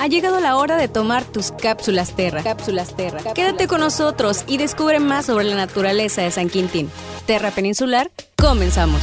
Ha llegado la hora de tomar tus cápsulas Terra. Cápsulas Terra. Quédate con nosotros y descubre más sobre la naturaleza de San Quintín. Terra Peninsular, comenzamos.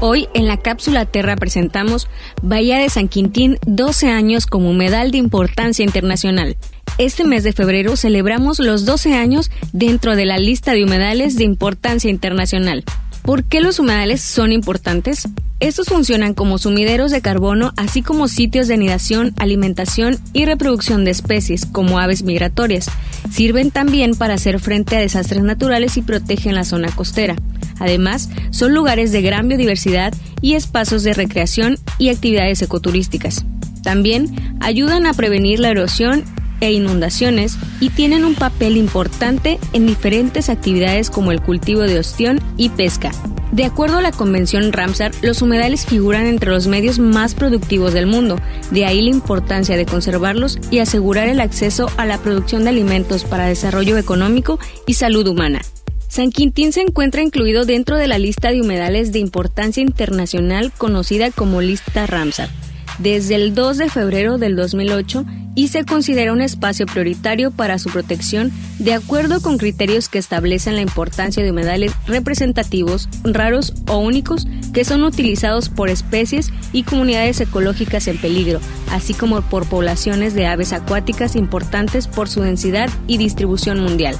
Hoy en la cápsula Terra presentamos Bahía de San Quintín 12 años como humedal de importancia internacional. Este mes de febrero celebramos los 12 años dentro de la lista de humedales de importancia internacional. ¿Por qué los humedales son importantes? Estos funcionan como sumideros de carbono, así como sitios de anidación, alimentación y reproducción de especies, como aves migratorias. Sirven también para hacer frente a desastres naturales y protegen la zona costera. Además, son lugares de gran biodiversidad y espacios de recreación y actividades ecoturísticas. También ayudan a prevenir la erosión e inundaciones y tienen un papel importante en diferentes actividades como el cultivo de ostión y pesca. De acuerdo a la Convención Ramsar, los humedales figuran entre los medios más productivos del mundo, de ahí la importancia de conservarlos y asegurar el acceso a la producción de alimentos para desarrollo económico y salud humana. San Quintín se encuentra incluido dentro de la lista de humedales de importancia internacional conocida como lista Ramsar desde el 2 de febrero del 2008 y se considera un espacio prioritario para su protección de acuerdo con criterios que establecen la importancia de humedales representativos, raros o únicos que son utilizados por especies y comunidades ecológicas en peligro, así como por poblaciones de aves acuáticas importantes por su densidad y distribución mundial.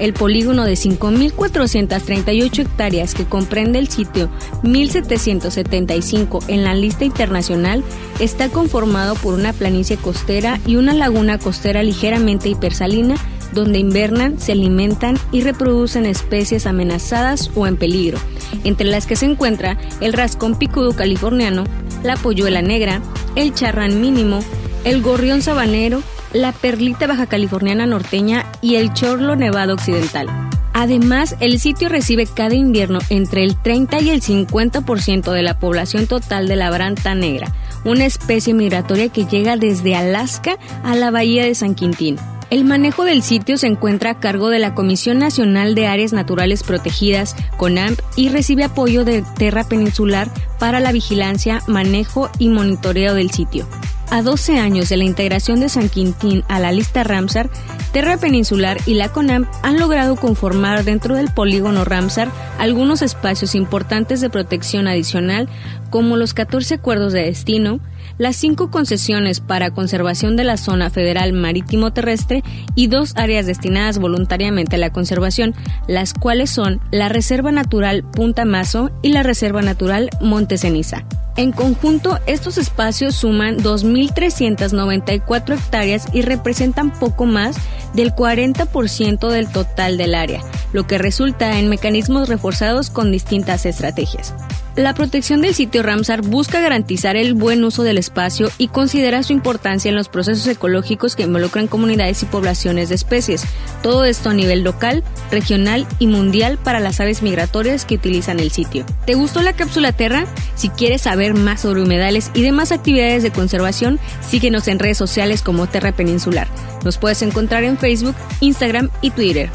El polígono de 5.438 hectáreas que comprende el sitio 1775 en la lista internacional está conformado por una planicie costera y una laguna costera ligeramente hipersalina donde invernan, se alimentan y reproducen especies amenazadas o en peligro, entre las que se encuentra el rascón picudo californiano, la polluela negra, el charrán mínimo, el gorrión sabanero, la perlita baja californiana norteña y el chorlo nevado occidental. Además, el sitio recibe cada invierno entre el 30 y el 50% de la población total de la branta negra, una especie migratoria que llega desde Alaska a la bahía de San Quintín. El manejo del sitio se encuentra a cargo de la Comisión Nacional de Áreas Naturales Protegidas, CONAMP, y recibe apoyo de Terra Peninsular para la vigilancia, manejo y monitoreo del sitio. A 12 años de la integración de San Quintín a la lista Ramsar, Terra Peninsular y la CONAM han logrado conformar dentro del polígono Ramsar algunos espacios importantes de protección adicional como los 14 acuerdos de destino, las cinco concesiones para conservación de la zona federal marítimo terrestre y dos áreas destinadas voluntariamente a la conservación, las cuales son la Reserva Natural Punta Mazo y la Reserva Natural Monte Ceniza. En conjunto, estos espacios suman 2.394 hectáreas y representan poco más del 40% del total del área, lo que resulta en mecanismos reforzados con distintas estrategias. La protección del sitio Ramsar busca garantizar el buen uso del espacio y considera su importancia en los procesos ecológicos que involucran comunidades y poblaciones de especies. Todo esto a nivel local, regional y mundial para las aves migratorias que utilizan el sitio. ¿Te gustó la cápsula Terra? Si quieres saber más sobre humedales y demás actividades de conservación, síguenos en redes sociales como Terra Peninsular. Nos puedes encontrar en Facebook, Instagram y Twitter.